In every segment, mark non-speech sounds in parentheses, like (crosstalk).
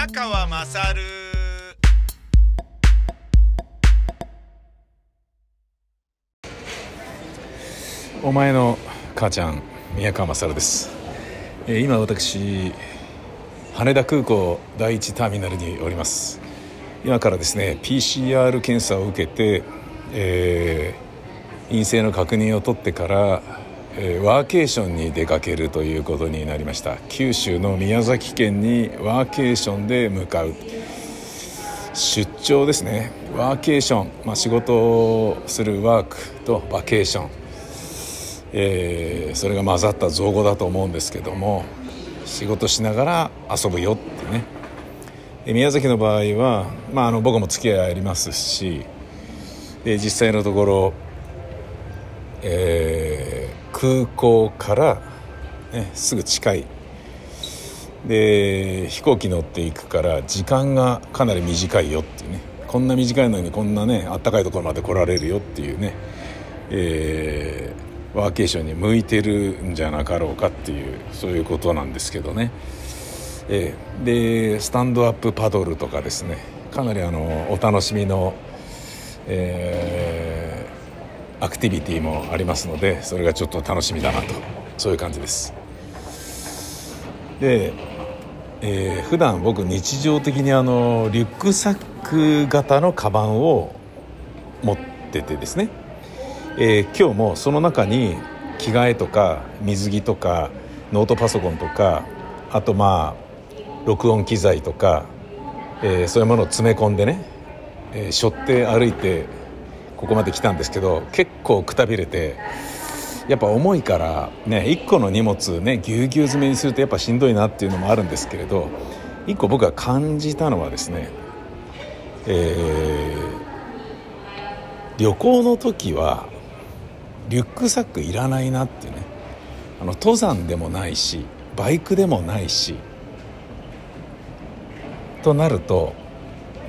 宮川まさるお前の母ちゃん宮川勝です、えー今私羽田空港第一ターミナルにおります。今からですね PCR 検査を受けて、えー陰性の確認を取ってから、えーワーケーションに出かけるということになりました。九州の宮崎県にワーケーションで向かう。出張ですね。ワーケーション、まあ、仕事をするワークとバケーション。えーそれが混ざった造語だと思うんですけども仕事しながら遊ぶよってね。で宮崎の場合は、まあ、あの僕も付き合いありますしで実際のところ、えー空港から、ね、すぐ近い。で飛行機乗っていくから時間がかなり短いよっていうね。こんな短いのにこんなねあったかいところまで来られるよっていうね、えーワーケーションに向いてるんじゃなかろうかっていうそういうことなんですけどね、えーでスタンドアップパドルとかですね。かなりあのお楽しみの、えーアクティビティもありますのでそれがちょっと楽しみだなと。そういう感じです。で、えー普段僕日常的にあのリュックサック型のカバンを持っててですね、えー今日もその中に着替えとか水着とかノートパソコンとかあとまあ録音機材とか、えーそういうものを詰め込んでね、えー背負って歩いてここまで来たんですけど結構くたびれてやっぱ重いからね1個の荷物ねぎゅうぎゅう詰めにするとやっぱしんどいなっていうのもあるんですけれど1個僕が感じたのはですねえー旅行の時はリュックサックいらないなってねあの登山でもないしバイクでもないしとなると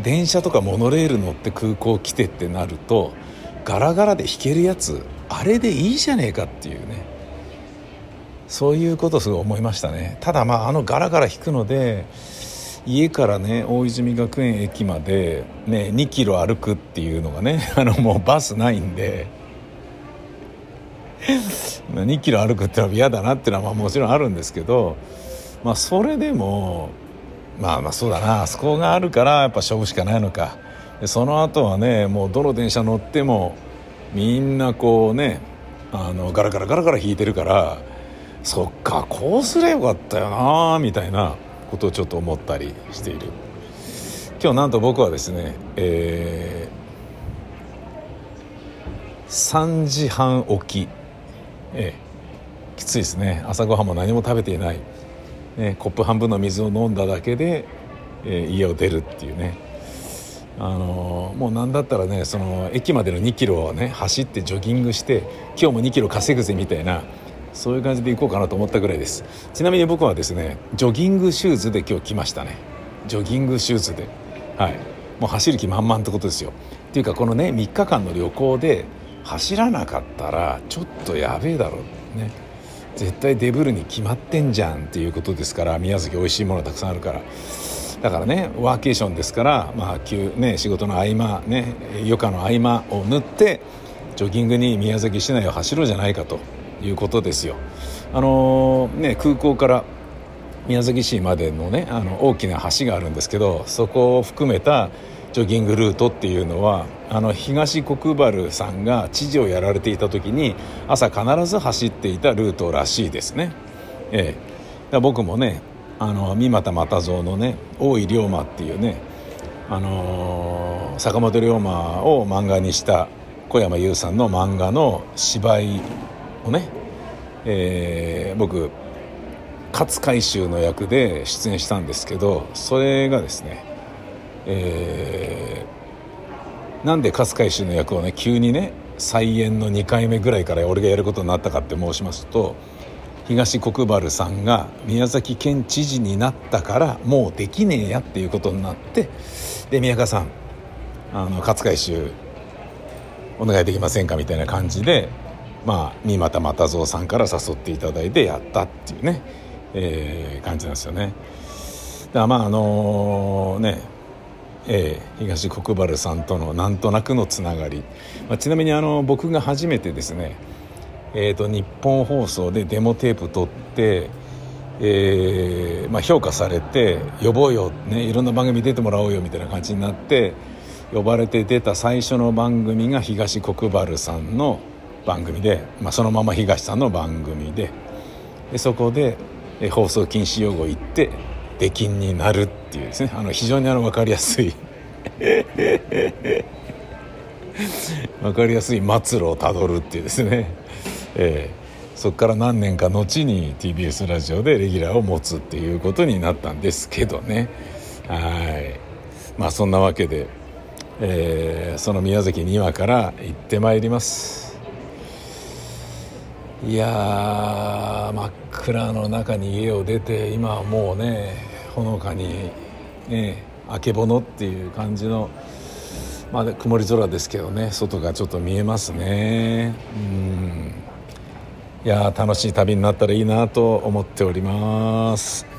電車とかモノレール乗って空港来てってなるとガラガラで弾けるやつあれでいいじゃねえかっていうね。そういうことをすごい思いましたね。ただまああのガラガラ弾くので家からね大泉学園駅まで、ね、2キロ歩くっていうのがね (laughs) あのもうバスないんで。(laughs) 2キロ歩くってのは嫌だなっていうのはまあもちろんあるんですけど、まあ、それでもまあまあそうだな。あそこがあるからやっぱ勝負しかないのか。その後はねもうどの電車乗ってもみんなこうねあのガラガラガラガラ引いてるからそっかこうすればよかったよなみたいなことをちょっと思ったりしている。今日なんと僕はですね、えー3時半起き、ええ。きついですね。朝ごはんも何も食べていない、ね、コップ半分の水を飲んだだけで、えー家を出るっていうね。あのもう何だったらねその駅までの2キロをね走ってジョギングして今日も2キロ稼ぐぜみたいなそういう感じで行こうかなと思ったぐらいです。ちなみに僕はですねジョギングシューズで今日来ましたね。ジョギングシューズで。はい。もう走る気満々ってことですよ。っていうかこのね3日間の旅行で走らなかったらちょっとやべえだろう。ね。絶対デブルに決まってんじゃんっていうことですから宮崎美味しいものたくさんあるから。だからねワーケーションですから、まあ休ね、仕事の合間、ね、余暇の合間を縫ってジョギングに宮崎市内を走ろうじゃないかということですよ。あのーね、空港から宮崎市までのねあの大きな橋があるんですけどそこを含めたジョギングルートっていうのはあの東国原さんが知事をやられていた時に朝必ず走っていたルートらしいですね。ええ、だ僕もねあの三股又蔵のね大井龍馬っていうねあの坂本龍馬を漫画にした小山優さんの漫画の芝居をね、えー僕勝海舟の役で出演したんですけどそれがですね、えーなんで勝海舟の役をね急にね再演の2回目ぐらいから俺がやることになったかって申しますと東国原さんが宮崎県知事になったからもうできねえやっていうことになってで宮川さんあの勝海舟お願いできませんかみたいな感じでまあ三股又蔵さんから誘っていただいてやったっていうね、えー感じなんですよね。だまああのねえー、東国原さんとのなんとなくのつながり、まあ、ちなみにあの僕が初めてですね、えーと、日本放送でデモテープ撮って、えーまあ、評価されて呼ぼうよ、ね、いろんな番組出てもらおうよみたいな感じになって呼ばれて出た最初の番組が東国原さんの番組で、まあ、そのまま東さんの番組ででそこで放送禁止用語言って出禁になるっていうですね。あの非常にあの分かりやすい。(laughs) 分かりやすい末路をたどるっていうですね、えー、そこから何年か後に TBS ラジオでレギュラーを持つっていうことになったんですけどね。はい。まあそんなわけで、えー、その宮崎2話から行ってまいります。いや真っ暗の中に家を出て今はもうねほのかにねあけぼのっていう感じのまあ曇り空ですけどね外がちょっと見えますね。うん。いや楽しい旅になったらいいなと思っております。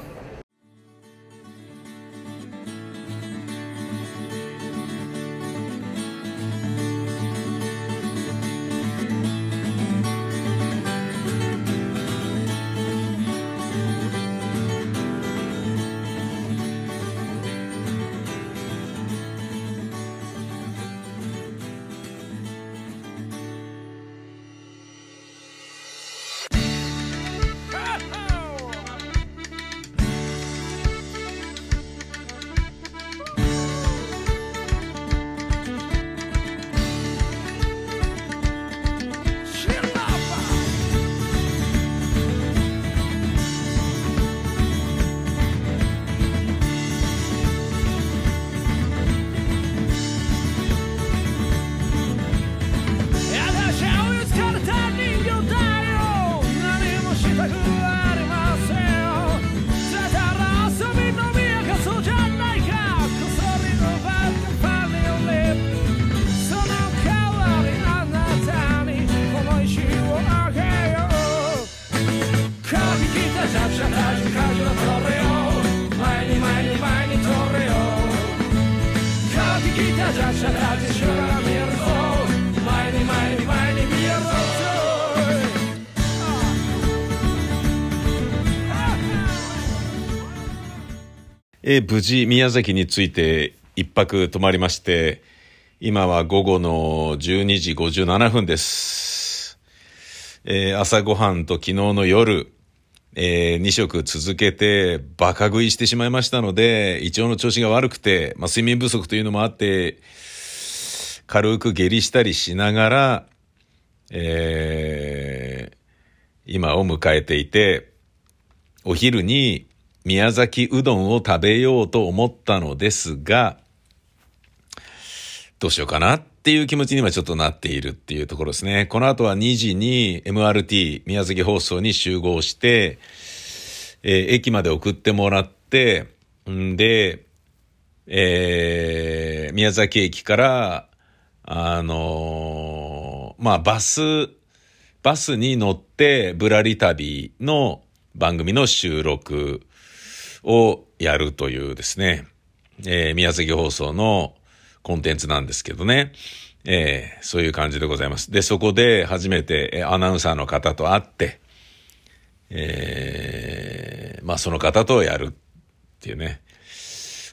え、無事宮崎に着いて一泊泊まりまして、今は午後の12時57分です。えー、朝ごはんと昨日の夜、えー、2食続けてバカ食いしてしまいましたので、胃腸の調子が悪くて、まあ、睡眠不足というのもあって、軽く下痢したりしながら、えー、今を迎えていて、お昼に宮崎うどんを食べようと思ったのですが、どうしようかなっていう気持ちにはちょっとなっているっていうところですね。この後は2時に MRT 宮崎放送に集合して、えー、駅まで送ってもらって、んで、えー、宮崎駅から、あのー、まあ、バス、バスに乗ってぶらり旅の番組の収録をやるというですね、えー、宮崎放送のコンテンツなんですけどね。えー、そういう感じでございます。で、そこで初めてアナウンサーの方と会って、えー、まあその方とやるっていうね、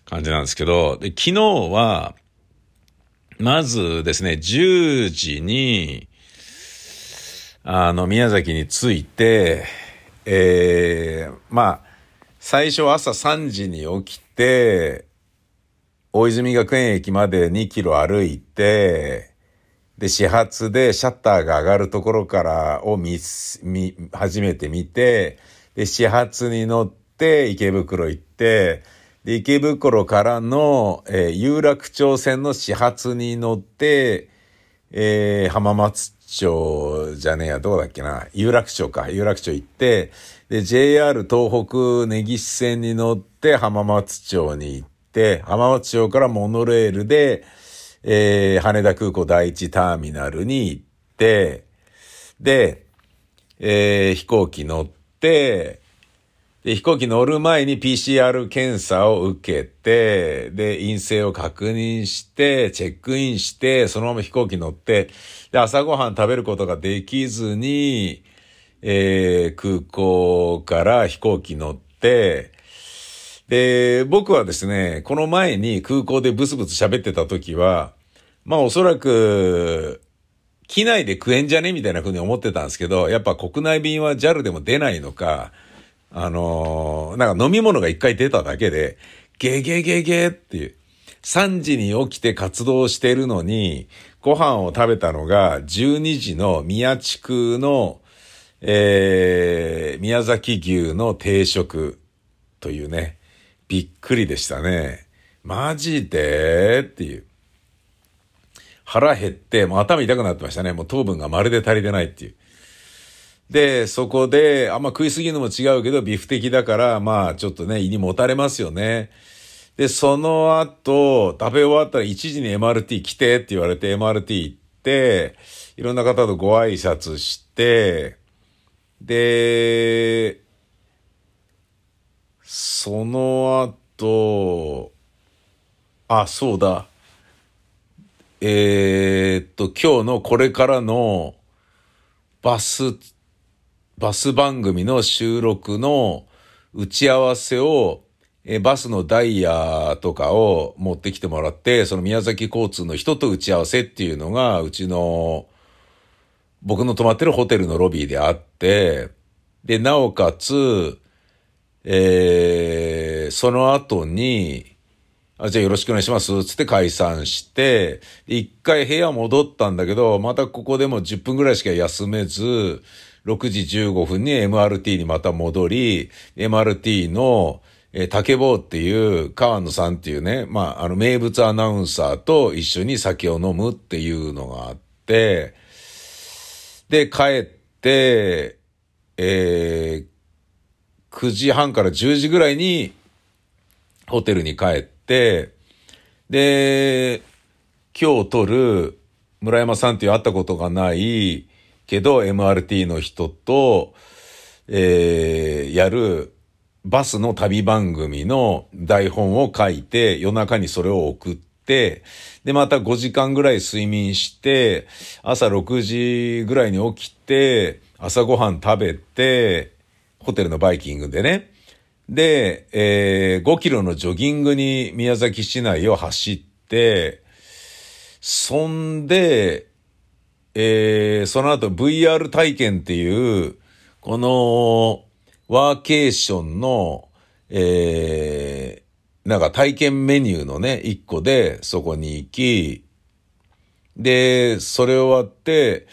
感じなんですけど、で昨日は、まずですね、10時に、あの、宮崎に着いて、えー、まあ、最初朝3時に起きて、大泉学園駅まで2キロ歩いて、で、始発でシャッターが上がるところからを見、見、初めて見て、で、始発に乗って池袋行って、で、池袋からの、えー、有楽町線の始発に乗って、えー、浜松町じゃねえや、どうだっけな、有楽町か、有楽町行って、で、JR 東北根岸線に乗って浜松町に行って、浜松町からモノレールで、えー、羽田空港第一ターミナルに行って、で、えー、飛行機乗って、で、飛行機乗る前に PCR 検査を受けて、で、陰性を確認して、チェックインして、そのまま飛行機乗って、で、朝ごはん食べることができずに、えー、空港から飛行機乗って、で、僕はですね、この前に空港でブツブツ喋ってた時は、まあおそらく、機内で食えんじゃね？みたいな風に思ってたんですけど、やっぱ国内便は JAL でも出ないのか、あのー、なんか飲み物が一回出ただけで、ゲゲゲゲっていう、3時に起きて活動してるのに、ご飯を食べたのが12時の宮地区の、えー、宮崎牛の定食というね、びっくりでしたね。マジでっていう。腹減って、もう頭痛くなってましたね。もう糖分がまるで足りてないっていう。で、そこで、あんま食いすぎるのも違うけど、ビフ的だから、まあ、ちょっとね、胃にもたれますよね。で、その後、食べ終わったら1時に MRT 来てって言われて MRT 行って、いろんな方とご挨拶して、で、その後、あ、そうだ。えー、っと、今日のこれからのバス、バス番組の収録の打ち合わせを、えバスのダイヤとかを持ってきてもらって、その宮崎交通の人と打ち合わせっていうのが、うちの、僕の泊まってるホテルのロビーであって、で、なおかつ、えー、その後に、あ、じゃあよろしくお願いします。つって解散して、一回部屋戻ったんだけど、またここでも10分ぐらいしか休めず、6時15分に MRT にまた戻り、MRT の、えー、竹坊っていう川野さんっていうね、まあ、あの名物アナウンサーと一緒に酒を飲むっていうのがあって、で、帰って、えー、9時半から10時ぐらいにホテルに帰って、で、今日撮る村山さんっていう会ったことがないけど MRT の人と、えー、やるバスの旅番組の台本を書いて夜中にそれを送ってて、で、また5時間ぐらい睡眠して、朝6時ぐらいに起きて、朝ごはん食べて、ホテルのバイキングでね。で、えー、5キロのジョギングに宮崎市内を走って、そんで、えー、その後 VR 体験っていう、この、ワーケーションの、えー、なんか体験メニューのね、一個でそこに行き、で、それ終わって、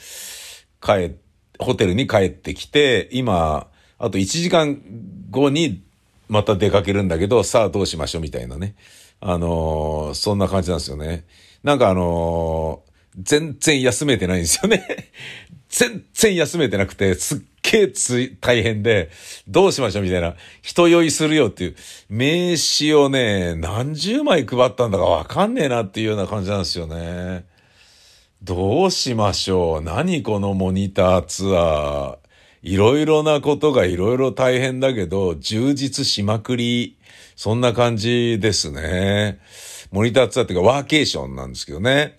帰、ホテルに帰ってきて、今、あと1時間後にまた出かけるんだけど、さあどうしましょうみたいなね。あのー、そんな感じなんですよね。なんかあのー、全然休めてないんですよね。(laughs) 全然休めてなくて、すっげえつ大変で、どうしましょうみたいな、人酔いするよっていう、名刺をね、何十枚配ったんだかわかんねえなっていうような感じなんですよね。どうしましょう何このモニターツアー。いろいろなことがいろいろ大変だけど、充実しまくり、そんな感じですね。モニターツアーっていうかワーケーションなんですけどね。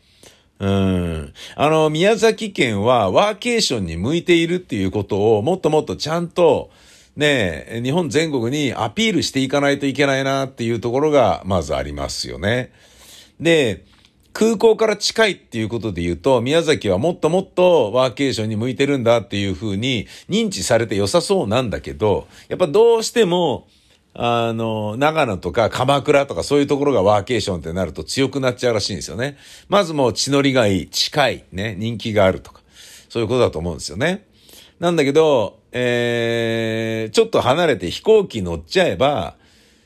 うん。あの、宮崎県はワーケーションに向いているっていうことをもっともっとちゃんとね、日本全国にアピールしていかないといけないなっていうところがまずありますよね。で、空港から近いっていうことで言うと、宮崎はもっともっとワーケーションに向いてるんだっていうふうに認知されて良さそうなんだけど、やっぱどうしても、あの、長野とか鎌倉とかそういうところがワーケーションってなると強くなっちゃうらしいんですよね。まずもう血のりがいい、近い、ね、人気があるとか、そういうことだと思うんですよね。なんだけど、えー、ちょっと離れて飛行機乗っちゃえば、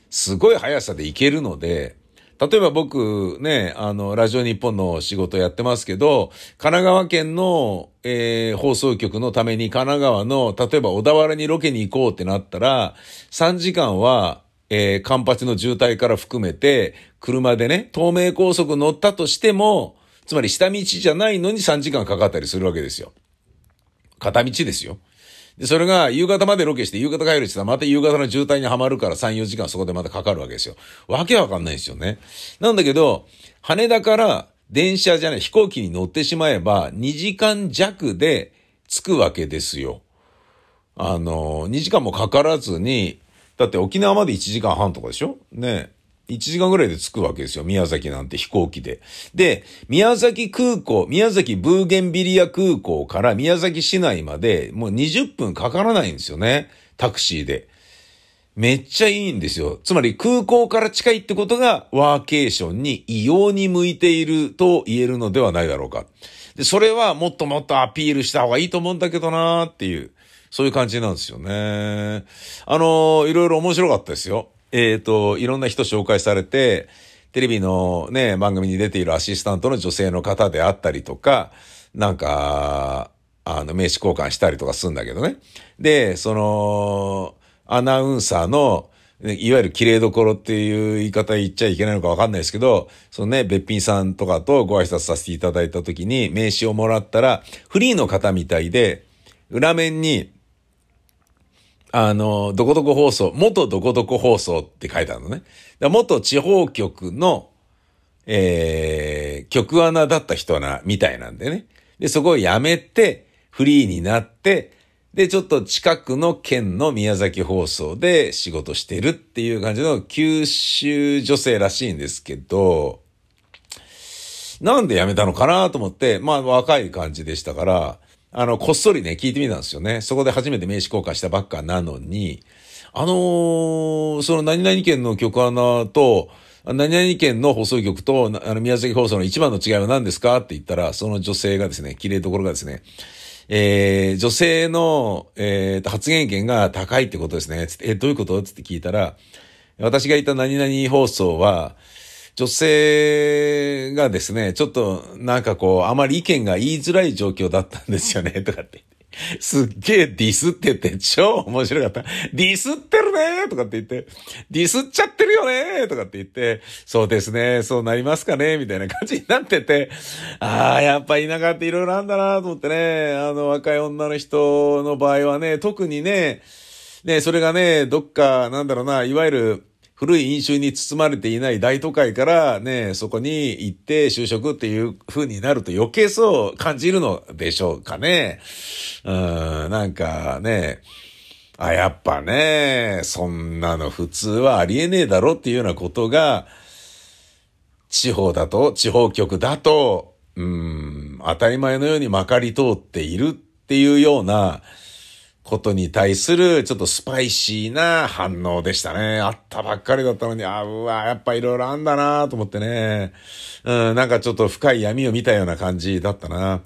すごい速さで行けるので、例えば僕ね、あの、ラジオ日本の仕事やってますけど、神奈川県の、えー、放送局のために神奈川の、例えば小田原にロケに行こうってなったら、3時間は、えー、カンパチの渋滞から含めて、車でね、東名高速乗ったとしても、つまり下道じゃないのに3時間かかったりするわけですよ。片道ですよ。で、それが夕方までロケして夕方帰るってたらまた夕方の渋滞にはまるから3、4時間そこでまたかかるわけですよ。わけわかんないですよね。なんだけど、羽田から電車じゃない飛行機に乗ってしまえば2時間弱で着くわけですよ。あの、2時間もかからずに、だって沖縄まで1時間半とかでしょ？ね。1時間ぐらいで着くわけですよ。宮崎なんて飛行機で。で、宮崎空港、宮崎ブーゲンビリア空港から宮崎市内までもう20分かからないんですよね。タクシーで。めっちゃいいんですよ。つまり空港から近いってことがワーケーションに異様に向いていると言えるのではないだろうか。で、それはもっともっとアピールした方がいいと思うんだけどなーっていう、そういう感じなんですよね。あのー、いろいろ面白かったですよ。えっ、ー、と、いろんな人紹介されて、テレビのね、番組に出ているアシスタントの女性の方であったりとか、なんか、あの、名刺交換したりとかするんだけどね。で、その、アナウンサーの、いわゆる綺麗どころっていう言い方言っちゃいけないのかわかんないですけど、そのね、べっぴんさんとかとご挨拶させていただいた時に名刺をもらったら、フリーの方みたいで、裏面に、あの、どこどこ放送、元どこどこ放送って書いてあるのね。元地方局の、えー、局アナだった人な、みたいなんでね。で、そこを辞めて、フリーになって、で、ちょっと近くの県の宮崎放送で仕事してるっていう感じの九州女性らしいんですけど、なんで辞めたのかなと思って、まあ若い感じでしたから、あの、こっそりね、聞いてみたんですよね。そこで初めて名刺交換したばっかなのに、あのー、その何々県の局アナと、何々県の放送局と、あの、宮崎放送の一番の違いは何ですかって言ったら、その女性がですね、綺麗どころがですね、えー、女性の、えー、発言権が高いってことですね。つって、え、どういうこと？って聞いたら、私がいた何々放送は、女性がですね、ちょっとなんかこう、あまり意見が言いづらい状況だったんですよね、とかって。すっげえディスってて超面白かった。ディスってるねとかって言って、ディスっちゃってるよねとかって言って、そうですね、そうなりますかねみたいな感じになってて、ああ、やっぱ田舎っていろいろあんだなと思ってね、あの若い女の人の場合はね、特にね、ね、それがね、どっか、なんだろうな、いわゆる、古い飲酒に包まれていない大都会からね、そこに行って就職っていう風になると余計そう感じるのでしょうかね。うん、なんかね、あ、やっぱね、そんなの普通はありえねえだろっていうようなことが、地方だと、地方局だと、うん、当たり前のようにまかり通っているっていうような、ことに対するちょっとスパイシーな反応でしたね。あったばっかりだったのに、あ、うわ、やっぱいろいろあんだなと思ってね。うん、なんかちょっと深い闇を見たような感じだったな。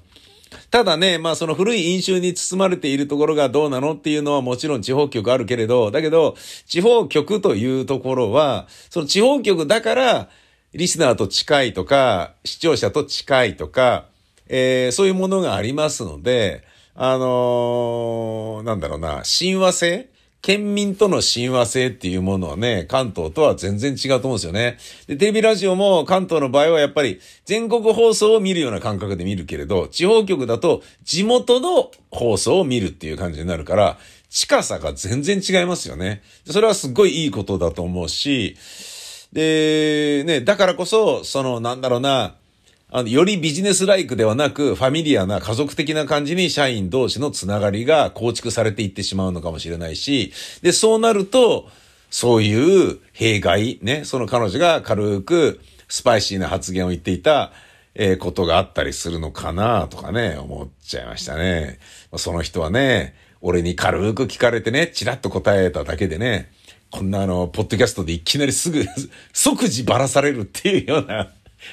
ただね、まあその古い飲酒に包まれているところがどうなのっていうのはもちろん地方局あるけれど、だけど、地方局というところは、その地方局だから、リスナーと近いとか、視聴者と近いとか、えー、そういうものがありますので、あのー、なんだろうな、親和性？県民との親和性っていうものはね、関東とは全然違うと思うんですよね。で、テレビラジオも関東の場合はやっぱり全国放送を見るような感覚で見るけれど、地方局だと地元の放送を見るっていう感じになるから、近さが全然違いますよね。それはすっごいいいことだと思うし、で、ね、だからこそ、その、なんだろうな、あの、よりビジネスライクではなく、ファミリアな家族的な感じに社員同士のつながりが構築されていってしまうのかもしれないし、で、そうなると、そういう弊害、ね、その彼女が軽くスパイシーな発言を言っていた、えー、ことがあったりするのかなとかね、思っちゃいましたね。その人はね、俺に軽く聞かれてね、チラッと答えただけでね、こんなあの、ポッドキャストでいきなりすぐ即時ばらされるっていうような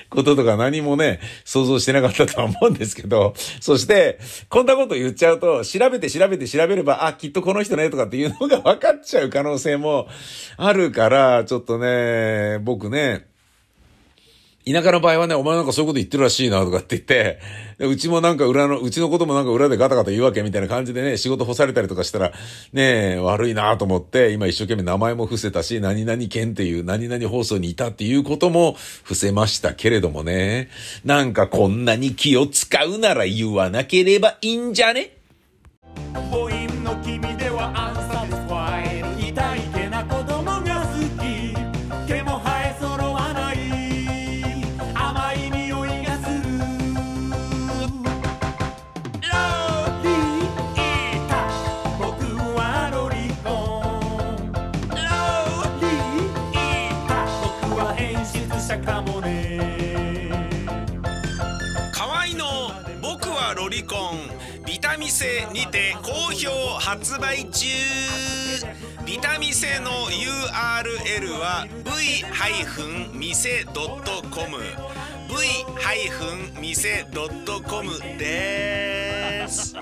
こととか何もね、想像してなかったとは思うんですけど、そして、こんなこと言っちゃうと、調べて調べて調べれば、あ、きっとこの人ね、とかっていうのが分かっちゃう可能性もあるから、ちょっとね、僕ね、田舎の場合はね、お前なんかそういうこと言ってるらしいな、とかって言って、うちもなんか裏の、うちのこともなんか裏でガタガタ言うわけみたいな感じでね、仕事干されたりとかしたら、ねえ悪いなと思って、今一生懸命名前も伏せたし、何々県っていう何々放送にいたっていうことも伏せましたけれどもね。なんかこんなに気を使うなら言わなければいいんじゃね？演出者かもね。河合の僕はロリコン。ビタミセにて好評発売中。ビタミセの URL は v-mise.com v-mise.com です。